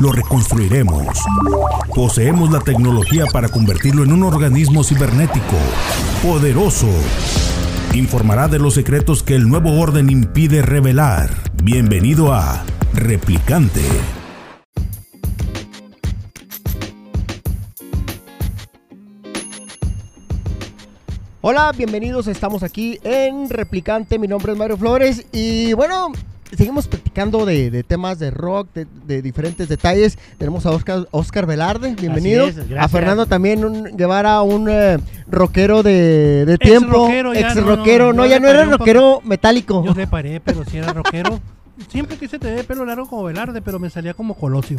Lo reconstruiremos. Poseemos la tecnología para convertirlo en un organismo cibernético, poderoso. Informará de los secretos que el nuevo orden impide revelar. Bienvenido a Replicante. Hola, bienvenidos, estamos aquí en Replicante, mi nombre es Mario Flores y bueno, seguimos platicando de, de temas de rock, de, de diferentes detalles. Tenemos a Oscar, Oscar Velarde, bienvenido. es, a Fernando también, un Guevara, un eh, rockero de, de Ex tiempo. rockero, ya ex no, no, rockero, no, ya no era rockero metálico. Yo reparé, pero si era rockero. Siempre quise tener pelo largo como Velarde, pero me salía como Colosio.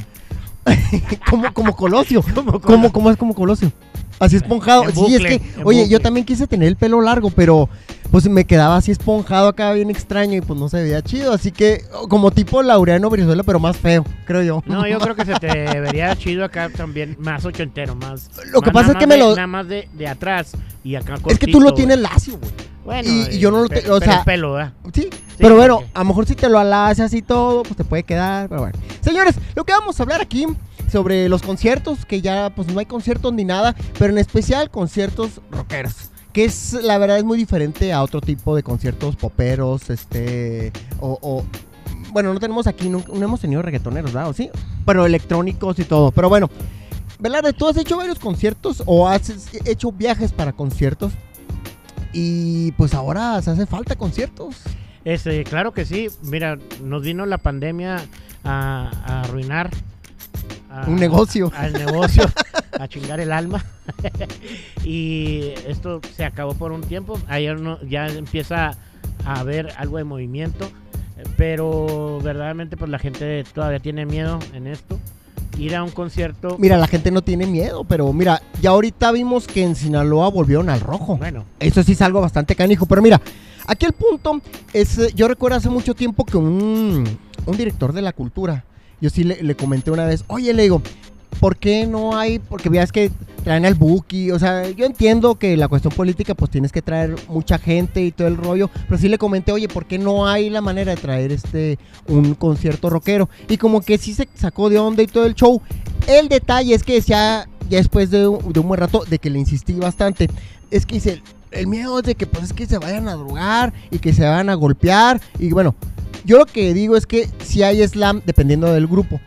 como, como Colosio. como, como es como Colosio. Así esponjado. En sí, es que, oye, yo también quise tener el pelo largo, pero pues me quedaba así esponjado acá bien extraño y pues no se veía chido. Así que, como tipo Laureano Brizuela, pero más feo, creo yo. No, yo creo que se te vería chido acá también, más ochentero, más. Lo que más- pasa es que me lo- Nada más de, de atrás y acá es que tú lo tienes lacio, güey. Bueno, y- y yo no lo pe- te- o sea- el pelo, ¿verdad? Sí, pero bueno, a lo mejor si te lo alacias y todo, pues te puede quedar, pero bueno. Señores, lo que vamos a hablar aquí sobre los conciertos, que ya pues no hay conciertos ni nada, pero en especial conciertos rockeros. Que es, la verdad, es muy diferente a otro tipo de conciertos poperos, este, o, o- bueno, no tenemos aquí, nunca- no, hemos tenido reggaetoneros, ¿verdad? ¿O sí? Pero electrónicos y todo, pero bueno. Velarde, tú has hecho varios conciertos o has hecho viajes para conciertos y pues ahora se hace falta conciertos. Este, claro que sí. Mira, nos vino la pandemia a arruinar. A- Un negocio. Al negocio, a chingar el alma. y esto se acabó por un tiempo. Ayer no, ya empieza a haber algo de movimiento. Pero verdaderamente pues la gente todavía tiene miedo en esto. Ir a un concierto. Mira, la gente no tiene miedo, pero mira, ya ahorita vimos que en Sinaloa volvieron al rojo. Bueno, Eso sí es algo bastante canijo, pero mira, aquí el punto es, eh, yo recuerdo hace mucho tiempo que un, un director de la cultura, yo sí le, comenté una vez, oye, le digo, ¿por qué no hay? Porque veas que traen al Buki, o sea, yo entiendo que la cuestión política pues tienes que traer mucha gente y todo el rollo, pero sí le comenté, oye, ¿por qué no hay la manera de traer este un concierto rockero? Y como que sí se sacó de onda y todo el show. El detalle es que decía, ya después de, un- de un buen rato, de que le insistí bastante, es que dice, el miedo es de que pues es que se vayan a drogar y que se vayan a golpear y bueno, yo lo que digo es que si hay slam dependiendo del grupo.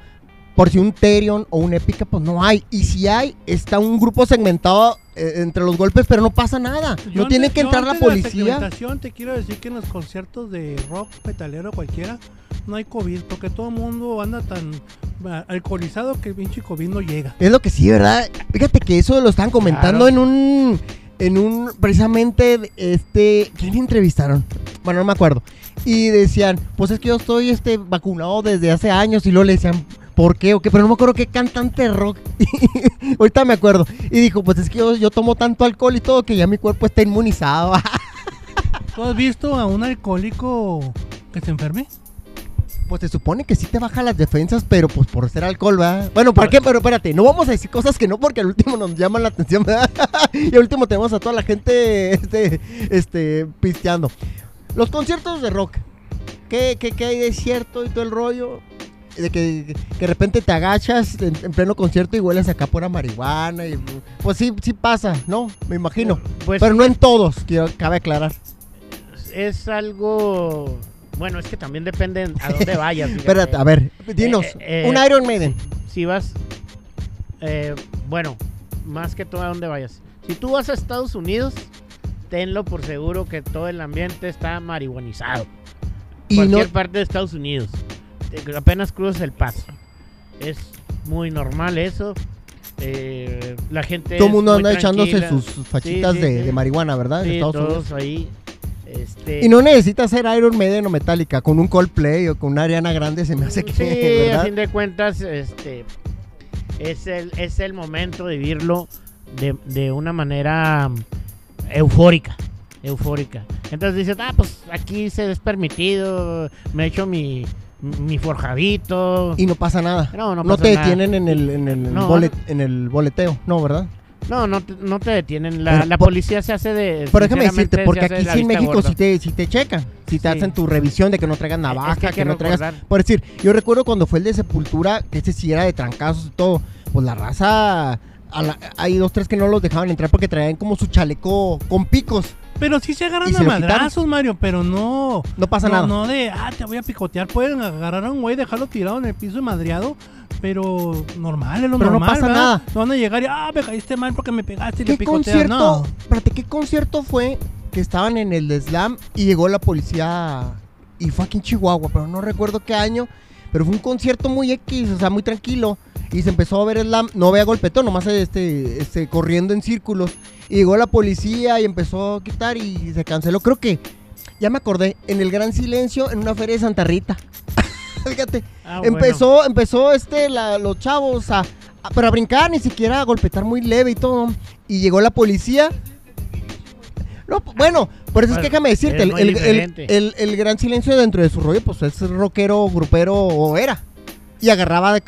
Por si un Terion o un Épica, pues no hay. Y si hay, está un grupo segmentado eh, entre los golpes, pero no pasa nada. Yo no tiene que entrar la policía. segmentación, te quiero decir que en los conciertos de rock, metalero, cualquiera, no hay COVID, porque todo el mundo anda tan ah, alcoholizado que el pinche COVID no llega. Es lo que sí, ¿verdad? Fíjate que eso lo estaban comentando Claro. en un. En un. Precisamente. Este. ¿Quién entrevistaron? Bueno, no me acuerdo. Y decían, pues es que yo estoy este, vacunado desde hace años. Y luego le decían, ¿por qué? ¿O qué? Pero no me acuerdo qué cantante rock. Ahorita me acuerdo. Y dijo, pues es que yo, yo tomo tanto alcohol y todo que ya mi cuerpo está inmunizado. ¿Tú has visto a un alcohólico que se enferme? Pues se supone que sí te baja las defensas, pero pues por ser alcohol, ¿verdad? Bueno, ¿para qué? Pero espérate, no vamos a decir cosas que no porque al último nos llaman la atención, ¿verdad? y al último tenemos a toda la gente este, este, pisteando. Los conciertos de rock. ¿Qué, qué, qué hay de cierto y todo el rollo? De que, que de repente te agachas en, en pleno concierto y hueles acá pura marihuana. Y, pues sí, sí pasa, ¿no? Me imagino. pues Pero no en todos, quiero, cabe aclarar. es algo. Bueno, es que también depende a dónde vayas. Espérate, a ver, dinos, Eh, eh, un Iron Maiden. si vas, eh, bueno, más que todo a dónde vayas. Si tú vas a Estados Unidos, tenlo por seguro que todo el ambiente está marihuanizado. Y no, Cualquier parte de Estados Unidos. Te- Apenas cruzas el paso. Es muy normal eso. Eh, la gente. Todo el mundo anda echándose sus fachitas Sí, sí, de, sí. de marihuana, ¿verdad? En Estados todos Unidos. ahí. Este, Y no necesitas ser Iron Maiden o Metallica, con un Coldplay o con una Ariana Grande se me hace que, Sí, a ¿verdad? fin de cuentas, este, es el, es el momento de vivirlo de, de una manera eufórica. Eufórica. Entonces dices, ah, pues aquí se es permitido, me echo mi, mi forjadito. Y no pasa nada. No, no No pasa te nada. detienen en el, en el, No. bolet- en el boleteo, no, ¿verdad? No, no te, no te detienen. La, Pero la por- policía se hace de. Pero déjame decirte, porque aquí sí en México gorda. sí te, sí te checan, si te Sí. hacen tu revisión de que no traigas Es navaja, que hay que, que no traigas... Por decir, yo recuerdo cuando fue el de Sepultura, que ese sí era de trancazos y todo, pues la raza... la- hay dos, tres que no los dejaban entrar porque traían como su chaleco con picos. Pero sí se agarran ¿Y a madrazos, Mario, pero no. No pasa no, nada. No de, ah, te voy a picotear. Pueden agarrar a un güey, dejarlo tirado en el piso y madreado. Pero normal, es lo Pero no normal. pasa ¿verdad? nada. No van a llegar y, ah, me caíste mal porque me pegaste y le ¿Qué picoteas. concierto, No. espérate, qué concierto fue que estaban en el Slam y llegó la policía y fue aquí en Chihuahua, pero no recuerdo qué año, pero fue un concierto muy X, o sea, muy tranquilo. Y se empezó a ver Slam, no vea golpetón, nomás este, este, corriendo en círculos. Y llegó la policía y empezó a quitar y se canceló. Creo que, ya me acordé, en el Gran Silencio, en una feria de Santa Rita. Fíjate, Ah, bueno. empezó, empezó este, la- los chavos a, a- pero a brincar, ni siquiera a golpetar muy leve y todo. Y llegó la policía. No, p- bueno, por eso es que déjame decirte, es el, el- gran silencio dentro de su rollo, pues es rockero, grupero o era. Y agarraba de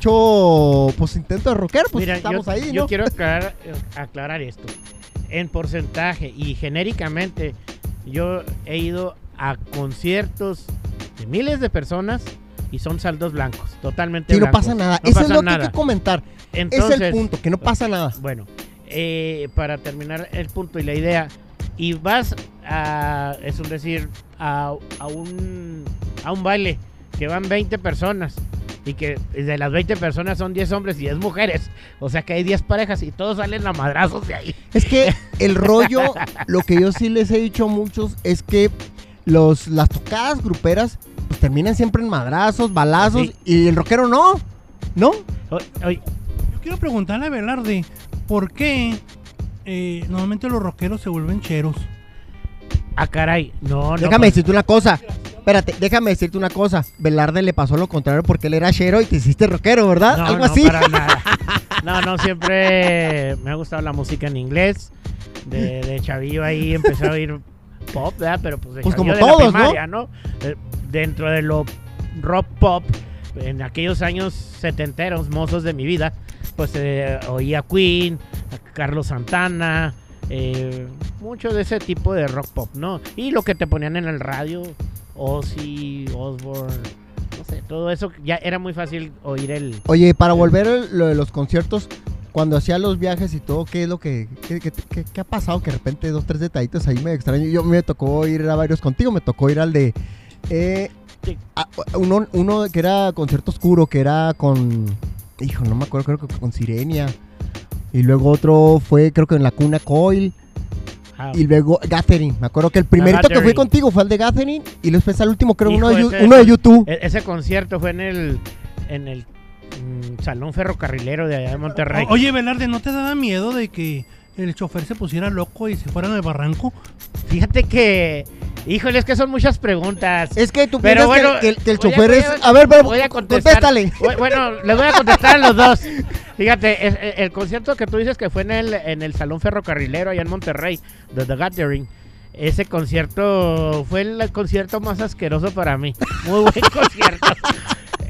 mucho, pues intento de rockero, pues Mira, yo, estamos ahí, yo ¿no? quiero aclarar, aclarar esto. En porcentaje y genéricamente, yo he ido a conciertos de miles de personas y son saldos blancos, totalmente Sí, no blancos. pasa nada. No Eso es pasa lo que hay nada. que comentar. Entonces, es el punto, que no pasa nada. Bueno, eh, para terminar el punto y la idea, y vas a, es un decir, a, a un, a un baile que van 20 personas y que de las 20 personas son 10 hombres y 10 mujeres, o sea que hay 10 parejas y todos salen a madrazos de ahí. Es que el rollo, lo que yo sí les he dicho a muchos es que los, las tocadas gruperas pues terminan siempre en madrazos, balazos Sí. y el rockero no, ¿no? O- Yo quiero preguntarle a Velarde, ¿por qué eh, normalmente los rockeros se vuelven cheros? ah, caray, no, no. déjame pues, decirte una cosa. Espérate, déjame decirte una cosa. Velarde le pasó lo contrario porque él era chero y te hiciste rockero, ¿verdad? no, Algo no, así. para nada. No, no, siempre me ha gustado la música en inglés. De, de chavillo ahí empecé a oír pop, ¿verdad? Pero pues de Pues chavillo como de la todos, ¿no? primaria, ¿no? Eh, dentro de lo rock pop, en aquellos años setenteros, mozos de mi vida, pues eh, oía Queen, a Carlos Santana, eh, mucho de ese tipo de rock pop, ¿no? Y lo que te ponían en el radio, Ozzy, Osbourne, no sé, todo eso ya era muy fácil oír el... Oye, para volver a lo de los conciertos, cuando hacía los viajes y todo, ¿qué es lo que qué, qué- qué- qué ha pasado? Que de repente dos, tres detallitos ahí me extraño. Yo me tocó ir a varios contigo, me tocó ir al de eh, Sí. a- uno, uno que era concierto oscuro, que era con, hijo, no me acuerdo, creo que con Sirenia. Y luego otro fue, creo que en la cuna Coil. ah, Y luego Gathering. Me acuerdo que el primerito que fui contigo fue el de Gathering. Y después al último, creo, uno, Hijo, de, Yu- ese- uno de YouTube. E- Ese concierto fue en el en el mm, salón ferrocarrilero de allá de Monterrey. O- Oye, Velarde, ¿no te daba miedo de que el chofer se pusiera loco y se fuera al barranco? Fíjate que, híjole, es que son muchas preguntas. Es que tú Pero piensas bueno, que, el a- chofer es. a- ver, pero voy a contestar. contéstale. Bu- Bueno, les voy a contestar a los dos. Fíjate, es- el, concierto que tú dices que fue en el, en el salón ferrocarrilero allá en Monterrey, de The Gathering. Ese concierto fue el concierto más asqueroso para mí. Muy buen concierto.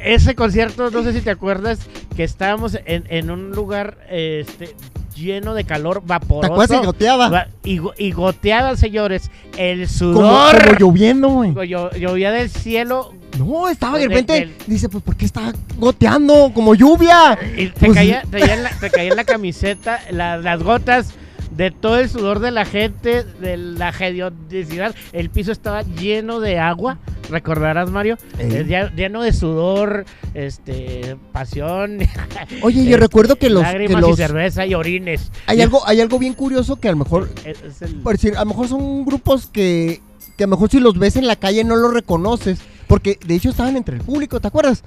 Ese concierto, no sé si te acuerdas, que estábamos en, en un lugar este, lleno de calor ¿Te vaporoso. acuerdas que goteaba? Y, y goteaban, señores, el sudor. como lloviendo, güey. Llo- llovía del cielo No, estaba de De- repente. Dice, pues, ¿por qué está goteando? Como lluvia. y te, Pues- caía, te caía en la, te caía en la camiseta la- las gotas de todo el sudor de la gente, de la hediondicidad. El piso estaba lleno de agua, recordarás, Mario. Eh, ya- lleno de sudor, este, pasión. Oye, yo eh, recuerdo que los. Que lágrimas los y cerveza y orines. hay, algo, hay algo bien curioso que a lo mejor. Es- es el- Por decir, a lo mejor son grupos que. Que a lo mejor si los ves en la calle no los reconoces. Porque de hecho estaban entre el público, ¿te acuerdas?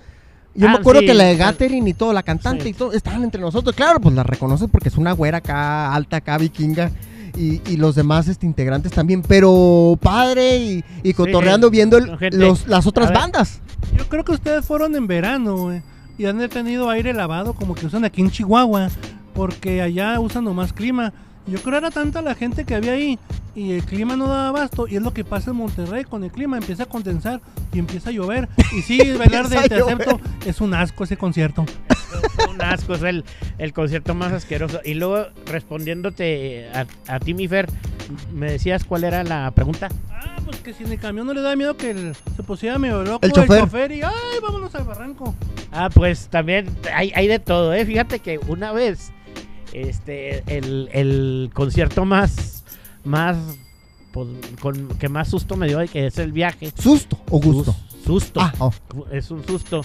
Yo Ah, me acuerdo sí, que la de. Gathering y todo, la cantante Sí. y todo, estaban entre nosotros. Claro, pues la reconoces porque es una güera acá, alta acá, vikinga. Y, y los demás este, integrantes también, pero padre y, y cotorreando viendo el- con gente. los, las otras ver. bandas. Yo creo que ustedes fueron en verano, güey. Y han tenido aire lavado como que usan aquí en Chihuahua. Porque allá usan nomás clima. Yo creo era tanta la gente que había ahí. Y el clima no daba abasto. Y es lo que pasa en Monterrey con el clima. Empieza a condensar y empieza a llover. Y sí, Velarde, te acepto. Es un asco ese concierto. Un asco, es el, el concierto más asqueroso. Y luego, respondiéndote a, a ti, mi Fer, me decías cuál era la pregunta. Ah, pues que si en el camión no le da miedo que el- se pusiera medio loco El el chofer. chofer. y ¡ay, vámonos al barranco! Ah, pues también hay, hay de todo, ¿eh? Fíjate que una vez, este, el, el concierto más, más, pues, con, que más susto me dio, que es el viaje. ¿Susto o gusto? Sus- Susto. Ah, oh. Es un susto.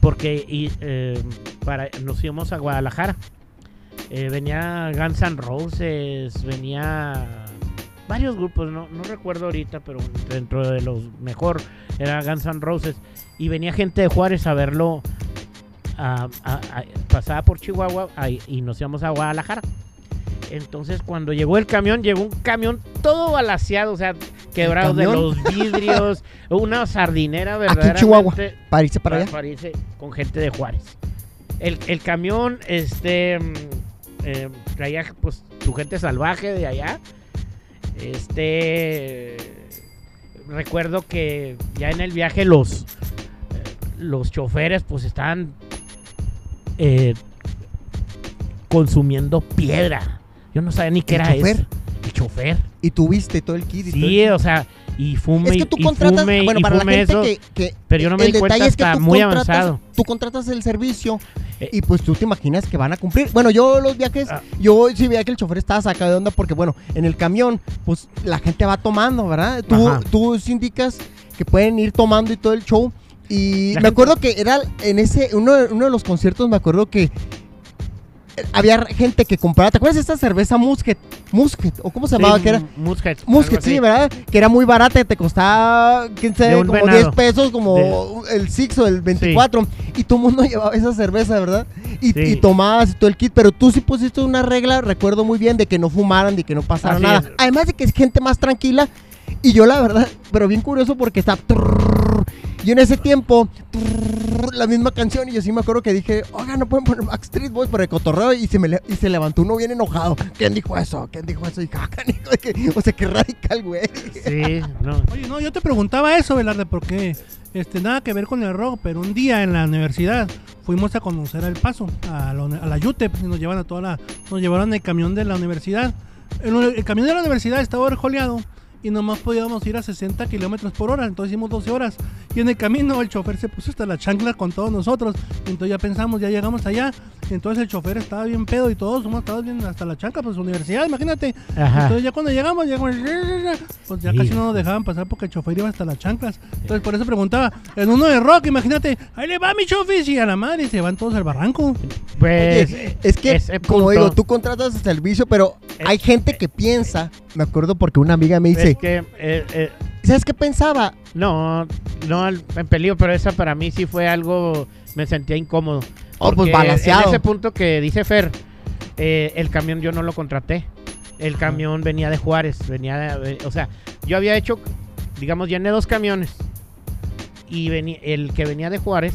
Porque y, eh, para, nos íbamos a Guadalajara. Eh, venía Guns N' Roses, venía varios grupos, no, no recuerdo ahorita, pero dentro de los mejor era Guns N' Roses. Y venía gente de Juárez a verlo. A- a- a- pasaba por Chihuahua y nos íbamos a Guadalajara. Entonces cuando llegó el camión, llegó un camión todo balaseado, o sea, quebrado de los vidrios, una sardinera Aquí verdaderamente. en Chihuahua, para irse para allá. Parece con gente de Juárez. El, el camión, este, mm, eh, traía pues su gente salvaje de allá. Este, recuerdo que ya en el viaje los, eh, los choferes pues estaban eh, consumiendo piedra. Yo no sabía ni qué ¿El era chofer? eso. El chofer. Y tuviste todo el kit y todo el Sí, o sea, y fume Es que tú contratas, fume, bueno, para la gente eso. que, que- pero yo no me el di cuenta detalle es que hasta muy avanzado. Tú contratas el servicio Eh. y pues tú te imaginas que van a cumplir. Bueno, yo los viajes, Ah. yo sí veía que el chofer estaba sacado de onda porque, bueno, en el camión, pues la gente va tomando, ¿verdad? Tú, Ajá. tú sí indicas que pueden ir tomando y todo el show. Y La me gente- acuerdo que era en ese, uno, de- uno de los conciertos, me acuerdo que eh, había gente que compraba, ¿te acuerdas de esta cerveza Musket? Musket, o cómo se llamaba, Sí, que era? Musket. Musket, sí, ¿verdad? Que era muy barata, que te costaba, quién sabe, como venado. 10 pesos, como el Six o el 24. Y todo el mundo llevaba esa cerveza, ¿verdad? Y, Sí. y tomabas y todo el kit. Pero tú sí pusiste una regla, recuerdo muy bien, de que no fumaran, de que no pasara Así nada. es. Además de que es gente más tranquila. Y yo, la verdad, pero bien curioso porque está. Y en ese tiempo, la misma canción. Y yo sí me acuerdo que dije, oiga, no pueden poner Backstreet Boys por el cotorreo. Y se, me le- y se levantó uno bien enojado. ¿Quién dijo eso? ¿Quién dijo eso? Y dije, ah, canijo, de que- o sea, qué radical, güey. Sí, no. Oye, no, yo te preguntaba eso, Velarde, porque este, nada que ver con el rock, pero un día en la universidad fuimos a conocer El Paso, a la, uni- a la UTEP, y nos llevan a toda la, nos llevaron el camión de la universidad. El, el camión de la universidad estaba overjoleado y nomás podíamos ir a 60 kilómetros por hora, entonces hicimos 12 horas. Y en el camino el chofer se puso hasta la chancla con todos nosotros, entonces ya pensamos, ya llegamos allá, entonces el chofer estaba bien pedo y todos somos estados bien hasta la chancla, pues universidad, imagínate. Ajá. Entonces ya cuando llegamos, llegamos, pues ya Sí. casi no nos dejaban pasar porque el chofer iba hasta las chanclas. Entonces por eso preguntaba, en uno de rock, imagínate, ahí le va mi chofer y a la madre y se van todos al barranco. Pues, Oye, es que, como punto- digo, tú contratas el servicio, pero hay gente que piensa, me acuerdo porque una amiga me dice, es que, eh, eh, ¿sabes qué pensaba? no, no en peligro, pero esa para mí sí fue algo, me sentía incómodo. Oh, pues, balaseado. En ese punto que dice Fer, eh, el camión yo no lo contraté. El camión venía de Juárez, venía de, o sea, yo había hecho, digamos, llené dos camiones y venía, el que venía de Juárez,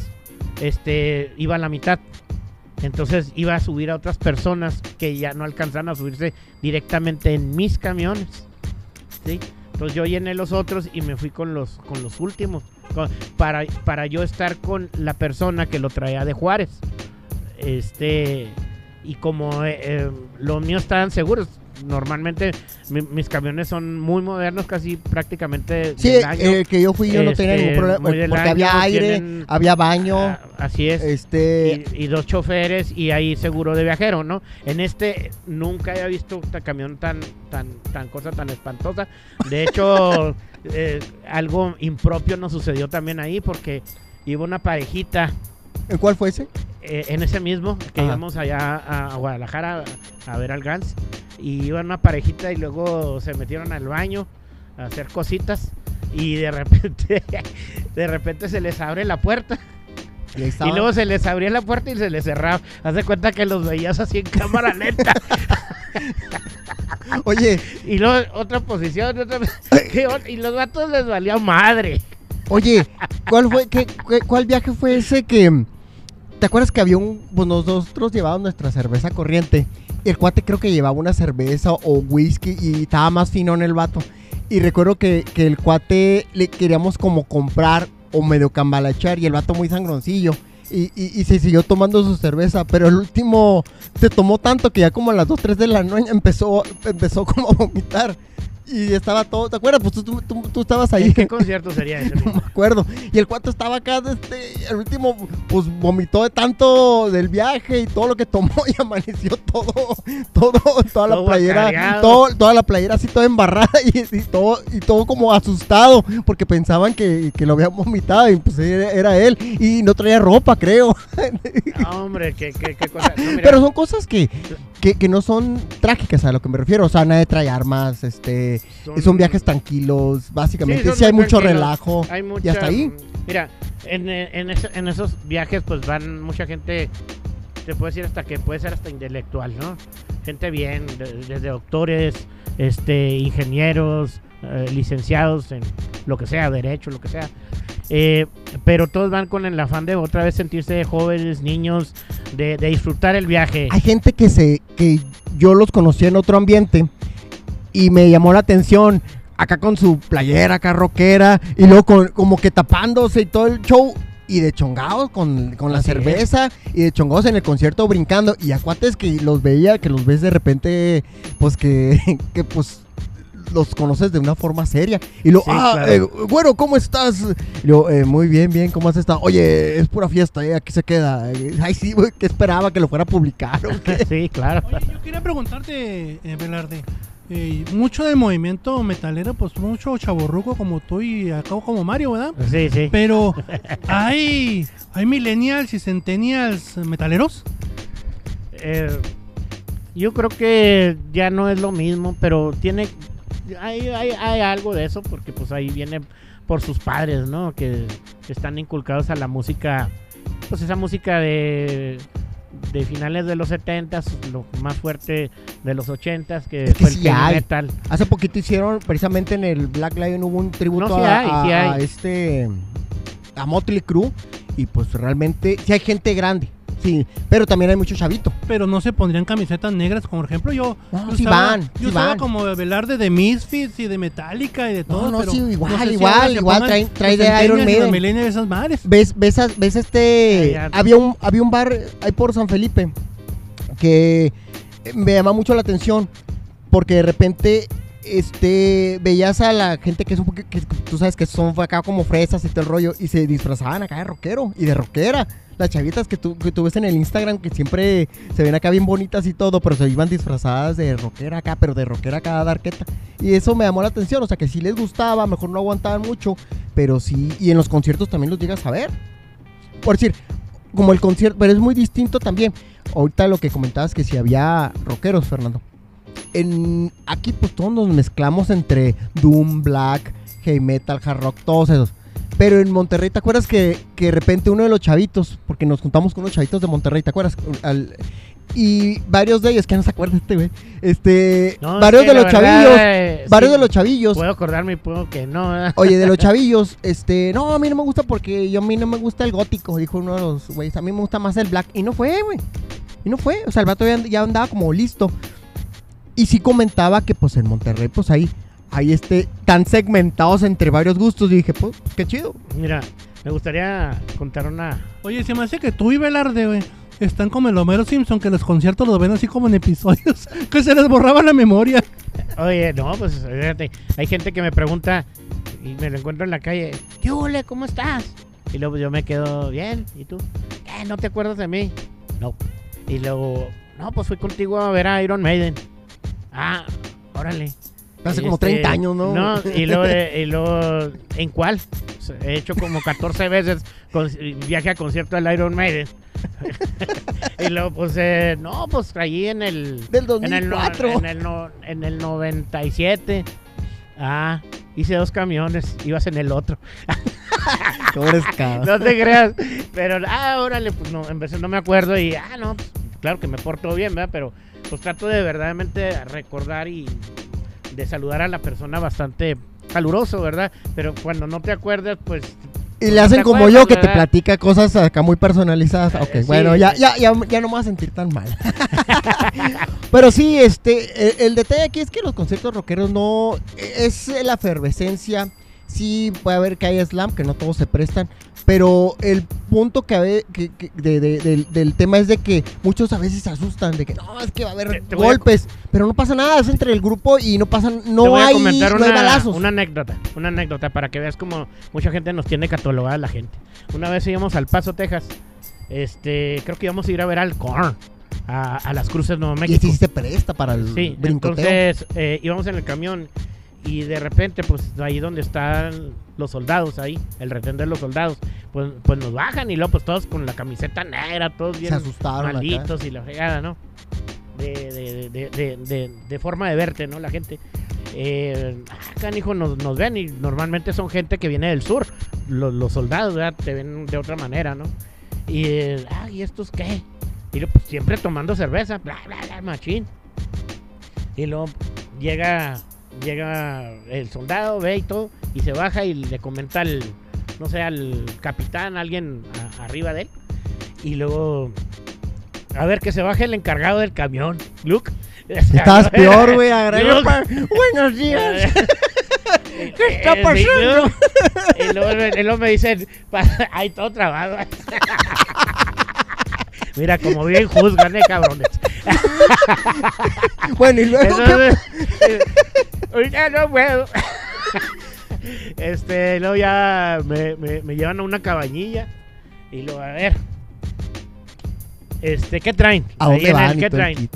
este, iba a la mitad. Entonces iba a subir a otras personas que ya no alcanzan a subirse directamente en mis camiones. ¿sí? Entonces yo llené los otros y me fui con los, con los últimos. con- para, para yo estar con la persona que lo traía de Juárez. Este. Y como eh, eh, los míos estaban seguros. Normalmente mi- mis camiones son muy modernos, casi prácticamente Sí, del año. el que yo fui yo no tenía Este, ningún problema, muy del porque año, había aire, tienen- había baño, Ah, así es este... y, y dos choferes y ahí seguro de viajero, ¿no? En este nunca había visto un camión tan, tan, tan cosa tan espantosa. De hecho, eh, algo impropio nos sucedió también ahí porque iba una parejita ¿En cuál fue ese? Eh, en ese mismo que Ajá. íbamos allá a, a Guadalajara a, a ver al Gans y iba una parejita y luego se metieron al baño a hacer cositas y de repente de repente se les abre la puerta Y, luego se les abría la puerta y se les cerraba. Haz de cuenta que los veías así en cámara lenta. Oye, Y luego otra posición, otra- ¿qué o- y los vatos les valía madre. oye, ¿cuál fue, qué- cuál viaje fue ese que... ¿Te acuerdas que había un... Pues nosotros llevábamos nuestra cerveza corriente. El cuate creo que llevaba una cerveza o whisky y estaba más fino en el vato. Y recuerdo que, que el cuate le queríamos como comprar o medio cambalachar y el vato muy sangroncillo. Y, y- y se siguió tomando su cerveza, pero el último se tomó tanto que ya como a las 2, 3 de la noche empezó, empezó como a vomitar. Y estaba todo, ¿te acuerdas? Pues tú, tú- tú- tú estabas ahí. ¿En qué concierto sería ese? No me acuerdo. Y el cuate estaba acá, este, el último, pues vomitó de tanto del viaje y todo lo que tomó y amaneció todo, todo, toda la Todo playera, todo, toda la playera así toda embarrada y, y todo, y todo como asustado porque pensaban que, que lo habían vomitado y pues era, era él y no traía ropa, creo. No, hombre, qué, qué, qué cosa. No, Pero son cosas que, que, que no son trágicas a lo que me refiero. O sea, nadie trae armas, este, son, viajes tranquilos, básicamente. Sí, Sí, son hay mucho relajo. hay mucha, y hasta ahí. Mira, en, en, en esos viajes pues van mucha gente, te puedo decir hasta que puede ser hasta intelectual, ¿no? Gente bien, de- desde doctores, este, ingenieros, eh, licenciados en lo que sea, derecho, lo que sea. Eh, pero todos van con el afán de otra vez sentirse jóvenes, niños, de, de disfrutar el viaje. Hay gente que se que yo los conocí en otro ambiente y me llamó la atención acá con su playera acá rockera y luego con, como que tapándose y todo el show y de chongados con, con la cerveza y de chongados en el concierto brincando y a cuates que los veía que los ves de repente pues que, que pues los conoces de una forma seria y luego Sí, ah claro. eh, bueno cómo estás y luego, "Eh, muy bien bien cómo has estado oye es pura fiesta eh, aquí se queda Eh, ay sí güey, ¿qué esperaba que lo fuera a publicar o qué? sí, claro. Oye, yo quería preguntarte, eh, Velarde. eh, mucho del movimiento metalero, pues mucho chaborruco como tú y acá como Mario, ¿verdad? Sí, sí. Pero hay, hay millennials y centennials metaleros. Eh, yo creo que ya no es lo mismo, pero tiene hay, hay, hay algo de eso porque pues ahí viene por sus padres, ¿no? Que, que están inculcados a la música, pues esa música de de finales de los 70s, lo más fuerte de los 80s, que, Es que fue el sí hay. metal. Hace poquito hicieron, precisamente en el Black Lion hubo un tributo No, sí a, hay, a- sí a hay. este a Motley Crue y pues realmente sí hay gente grande, sí, pero también hay mucho chavito. Pero no se pondrían camisetas negras, como por ejemplo yo. No, yo sí usaba- van, Yo sí usaba van. como Velarde de Misfits y de Metallica y de todo. No, no, pero sí, igual, sé si igual, se igual, trae los de Iron Maiden. millennials esas madres. ¿Ves, ves, a- ves este había un había un bar ahí por San Felipe que me llama mucho la atención porque de repente este veías a la gente que es un que tú sabes que son acá como fresas y todo el rollo y se disfrazaban acá de rockero y de rockera. Las chavitas que tú, que tú ves en el Instagram que siempre se ven acá bien bonitas y todo pero se iban disfrazadas de rockera acá pero de rockera acá darqueta y eso me llamó la atención o sea que sí les gustaba mejor no aguantaban mucho pero sí y en los conciertos también los llegas a ver. Por decir como el concierto pero es muy distinto también. Ahorita lo que comentabas que si había rockeros Fernando en aquí pues todos nos mezclamos entre Doom, Black, Heavy Metal, Hard Rock, todos esos. Pero en Monterrey, ¿te acuerdas que, que de repente uno de los chavitos, porque nos juntamos con unos chavitos de Monterrey, ¿te acuerdas? Al- y varios de ellos, que no se acuerda este güey, este, No, varios de los verdad, chavillos, eh, varios sí, de los chavillos, Puedo acordarme y puedo que no. ¿verdad? oye, de los chavillos, este, no, a mí no me gusta porque yo a mí no me gusta el gótico, dijo uno de los güeyes, a mí me gusta más el black, y no fue, güey, y no fue, o sea, el vato ya, ya andaba como listo, y sí comentaba que pues en Monterrey, pues ahí, ahí este, tan segmentados entre varios gustos, y dije, pues, qué chido. Mira, me gustaría contar una. Oye, se me hace que tú y Velarde, güey, están como el Homero Simpson, que los conciertos los ven así como en episodios, que se les borraba la memoria. Oye, no, pues fíjate, hay gente que me pregunta y me lo encuentro en la calle. ¿Qué ole? ¿Cómo estás? Y luego yo me quedo bien. ¿Y tú? ¿Qué? ¿No te acuerdas de mí? No. Y luego, no, pues fui contigo a ver a Iron Maiden. Ah, órale. Hace como este, 30 años, ¿no? No, y luego, y luego, ¿en cuál? He hecho como 14 veces con- viaje a concierto del Iron Maiden. y luego, pues, eh, no, pues allí en el... Del En el, no- 2004. en, el en el 97. Ah, hice dos camiones, ibas en el otro. No te creas. Pero, ah, órale, pues no, en vez no me acuerdo y, ah, no, pues, claro que me porto bien, ¿verdad? Pero pues trato de verdaderamente recordar y de saludar a la persona bastante caluroso, ¿verdad? Pero cuando no te acuerdas, pues... Y pues le no hacen como acuerdas, yo que te platica cosas acá muy personalizadas. Ok, Eh, sí. bueno, ya, ya, ya, ya no me voy a sentir tan mal. Pero sí, este, el, el detalle aquí es que los conciertos rockeros no es la efervescencia. Sí puede haber que haya slam, que no todos se prestan. Pero el punto que, habe- que- que- de- de- del, del tema es de que muchos a veces se asustan de que no, es que va a haber Te- te voy a golpes. Pero no pasa nada, es entre el grupo y no pasan, Te no voy a hay, comentar no hay una, balazos. una anécdota, una anécdota para que veas como mucha gente nos tiene catalogada la gente. Una vez íbamos al Paso, Texas, este, creo que íbamos a ir a ver al Korn, a, a las Cruces Nuevo y México. este sí se presta para el Sí, brincoteo. entonces eh, íbamos en el camión y de repente, pues ahí donde están los soldados, ahí, el retén de los soldados, pues, pues nos bajan y luego pues todos con la camiseta negra, todos bien se asustaron. acá. malditos y la fregada, ¿no? De, de, de, de, de- de forma de verte, ¿no? La gente. Eh, acá, hijo, nos, nos ven y normalmente son gente que viene del sur. Los, los soldados, ¿verdad? Te ven de otra manera, ¿no? Y, eh, ah, ¿y estos qué? Y luego, pues, siempre tomando cerveza, bla, bla, bla, machín. Y luego llega, llega el soldado, ve y todo, y se baja y le comenta al, no sé, al capitán, alguien a- arriba de él. Y luego, a ver, que se baje el encargado del camión, Luke. Estabas peor, güey. Buenos días. ¿Qué está pasando? Y luego, y luego me dicen, pa- ay, todo trabado. Mira, como bien juzgan, eh, cabrones. Bueno, y luego. Entonces, eh, ahorita no puedo. Este, luego ya me, me- me llevan a una cabañilla y luego, a ver, este, ¿qué traen? ¿A Ahí dónde en el, van? y ¿Qué traen?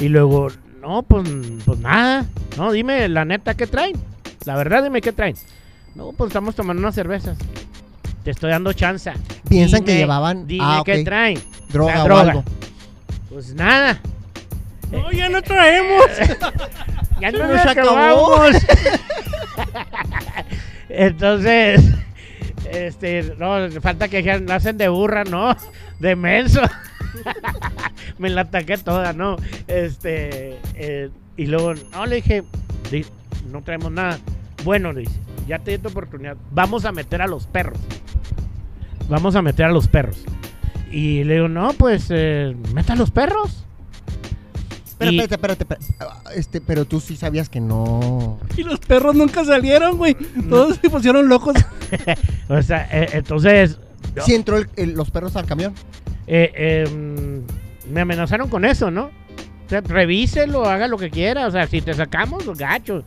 Y luego, no, pues, pues nada. No, dime la neta, ¿qué traen? La verdad, dime qué traen. No, pues estamos tomando unas cervezas. Te estoy dando chance. Piensan que llevaban Dime ah, qué traen. droga La o droga. algo. Pues nada. No, ya no traemos. Ya no nos acabamos. Entonces, este, no, falta que dijeran, "No hacen de burra, no, de menso. Me la ataqué toda, no. Este, eh, y luego, no, le dije, "Di- no traemos nada. Bueno, dice, ya te di tu oportunidad, vamos a meter a los perros. Vamos a meter a los perros. Y le digo, no, pues, eh, meta a los perros. Pero Y- espérate, espérate, espérate. Ah, Este, pero tú sí sabías que no. Y los perros nunca salieron, güey. Todos se pusieron locos. O sea, eh, entonces, yo- Sí entró el- el- los perros al camión. eh, eh, me amenazaron con eso, ¿no? O sea, revíselo, haga lo que quiera. O sea, si te sacamos, los gachos.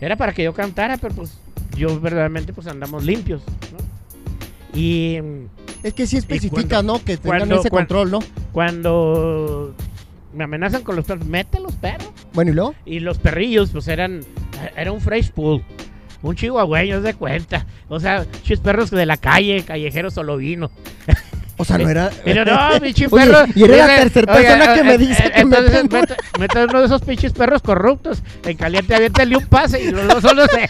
Era para que yo cantara, pero pues yo verdaderamente pues andamos limpios, ¿no? Y mm, Es que sí especificas, cuando- ¿no? Que tengan cuando- ese control, ¿no? cuando me amenazan con los perros, mete los perros. Bueno, ¿y luego? Y los perrillos, pues eran, era un fresh pool. Un chihuahueño, de cuenta. O sea, chis perros de la calle, callejeros solo vino. O sea, no era. Pero no, pinche perro. y eres la tercera oye, persona que me eh, dice eh, que me entonces, tengo- mete, mete uno de esos pinches perros corruptos. En caliente, aviéntale un pase y los dos solo se.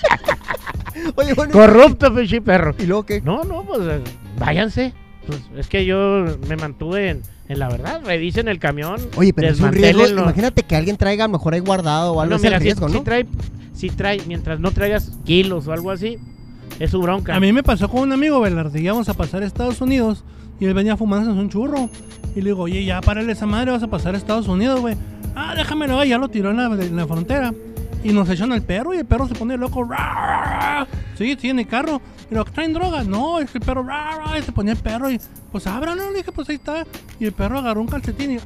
Oye, bueno. Corrupto, pinche perro. ¿Y luego qué? No, no, pues eh, váyanse. Pues, es que yo me mantuve en la verdad. Revisen el camión. Oye, pero es un riesgo. Imagínate que alguien traiga a lo mejor ahí guardado o algo No, así. si, riesgo, si ¿no? trae, si trae, mientras no traigas kilos o algo así, es su bronca. A mí me pasó con un amigo, Velarde. Íbamos a pasar a Estados Unidos y él venía fumándose un churro. Y le digo, oye, ya párale esa madre, vas a pasar a Estados Unidos, güey. Ah, déjamelo, ya lo tiró en la, en la frontera. Y nos echan al perro y el perro se pone loco. Sí, sí, en el carro. Pero traen droga. No, es que el perro, se ponía el perro y pues ábralo. Le dije, pues ahí está. Y el perro agarró un calcetín y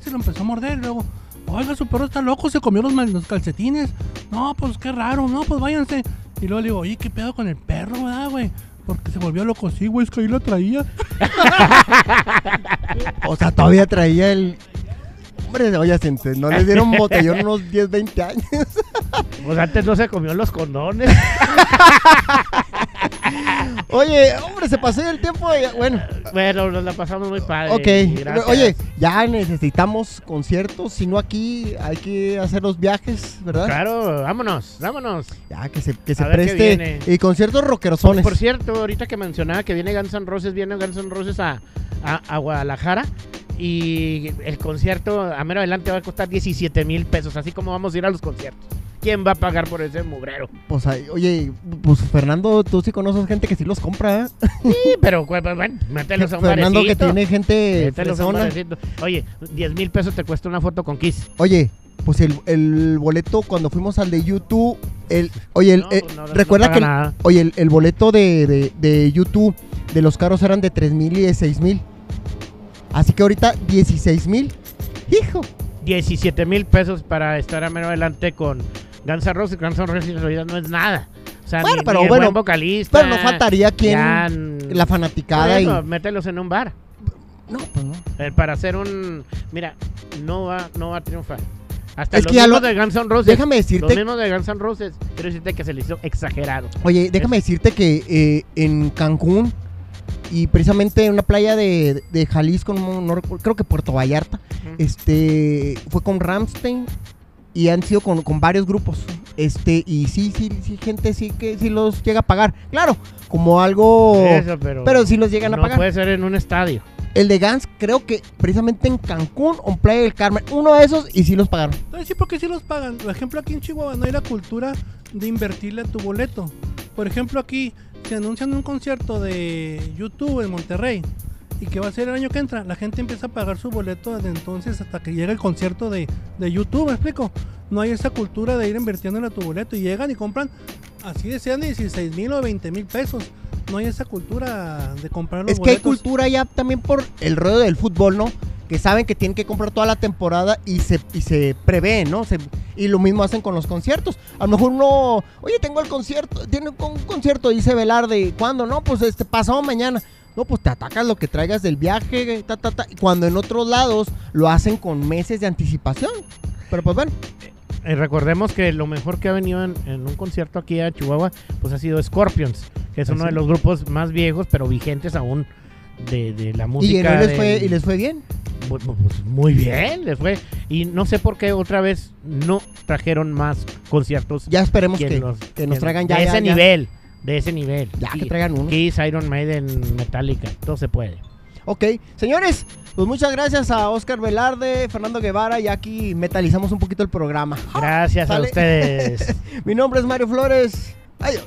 se lo empezó a morder. Y luego, oiga, su perro está loco, se comió los calcetines. No, pues qué raro, no, pues váyanse. Y luego le digo, oye, ¿qué pedo con el perro, verdad, güey? Porque se volvió loco, sí, güey, es que ahí lo traía. O sea, todavía traía el. Hombre, oye, no les dieron botellón unos 10, 20 años. Pues antes no se comió los condones. Oye, hombre, se pasó el tiempo. Bueno, bueno, nos la pasamos muy padre. ok. gracias. Oye, ya necesitamos conciertos. Si no aquí, hay que hacer los viajes, ¿verdad? Claro, vámonos, vámonos. Ya, que se, que se preste. Y conciertos rockerosones. Por cierto, ahorita que mencionaba que viene Guns N' Roses, viene Guns N' Roses a, a, a Guadalajara. Y el concierto a mero adelante va a costar 17 mil pesos, así como vamos a ir a los conciertos. ¿Quién va a pagar por ese mugrero? Pues, ahí- oye, pues Fernando, tú sí conoces gente que sí los compra, ¿eh? Sí, pero pues, bueno, mételos a un Fernando que barecito. tiene gente Mételos a un barecito. Oye, 10 mil pesos te cuesta una foto con Kiss. Oye, pues el, el boleto cuando fuimos al de YouTube, el, oye, el, No, eh, no, no recuerda que, el- nada. oye, el, el boleto de, de, de YouTube de los caros eran de 3 mil y de 6 mil. Así que ahorita 16 mil. Hijo. 17 mil pesos para estar a mero adelante con Guns N' Roses. Guns N' Roses en realidad no es nada. O sea, Bueno, ni, pero ni el bueno, buen vocalista. Pero no faltaría quien ya, la fanaticada y... eso, mételos en un bar. No, pues no. Eh, para hacer un... Mira, no va, no va a triunfar. Hasta Es los que ya mismos lo- de Guns N' Roses. Déjame Los decirte, mismos de Guns N' Roses. Quiero decirte que se le hizo exagerado. oye, déjame decirte que eh, en Cancún y precisamente en una playa de, de Jalisco, no, no recuerdo, creo que Puerto Vallarta, este fue con Ramstein y han sido con, con varios grupos este y sí sí sí gente sí que sí los llega a pagar claro como algo Eso, pero, pero sí los llegan a pagar puede ser en un estadio. el de Gans creo que precisamente en Cancún o en Playa del Carmen uno de esos y sí los pagaron sí, porque sí los pagan. Por ejemplo, aquí en Chihuahua no hay la cultura de invertirle a tu boleto. Por ejemplo, aquí se anuncian un concierto de YouTube en Monterrey y que va a ser el año que entra. La gente empieza a pagar su boleto desde entonces hasta que llega el concierto de, de YouTube, ¿me explico? No hay esa cultura de ir invirtiéndole a tu boleto y llegan y compran, así desean 16 mil o 20 mil pesos. No hay esa cultura de comprar los es que hay boletos. cultura ya también por el rollo del fútbol no que saben que tienen que comprar toda la temporada y se, y se prevén, ¿no? Se- y lo mismo hacen con los conciertos. A lo mejor uno, oye, tengo el concierto, tiene un concierto, dice Velarde, ¿cuándo? No, pues este pasado mañana. No, pues te atacas lo que traigas del viaje, ta, ta, ta. Cuando en otros lados lo hacen con meses de anticipación. Pero pues bueno, Eh, recordemos que lo mejor que ha venido en, en un concierto aquí a Chihuahua, pues ha sido Scorpions, que es uno de los grupos más viejos, pero vigentes aún de, de la y, música. no les del- fue, y les fue bien. Bu- bu- pues, muy bien, les fue. Y no sé por qué otra vez no trajeron más conciertos Ya esperemos que, nos, que nos traigan ya. de ese ya. nivel. De ese nivel. Ya, que traigan uno. Kiss, Iron Maiden, Metallica, todo se puede. Ok, señores, pues muchas gracias a Oscar Velarde, Fernando Guevara y aquí metalizamos un poquito el programa. Gracias a ustedes. Mi nombre es Mario Flores. Adiós.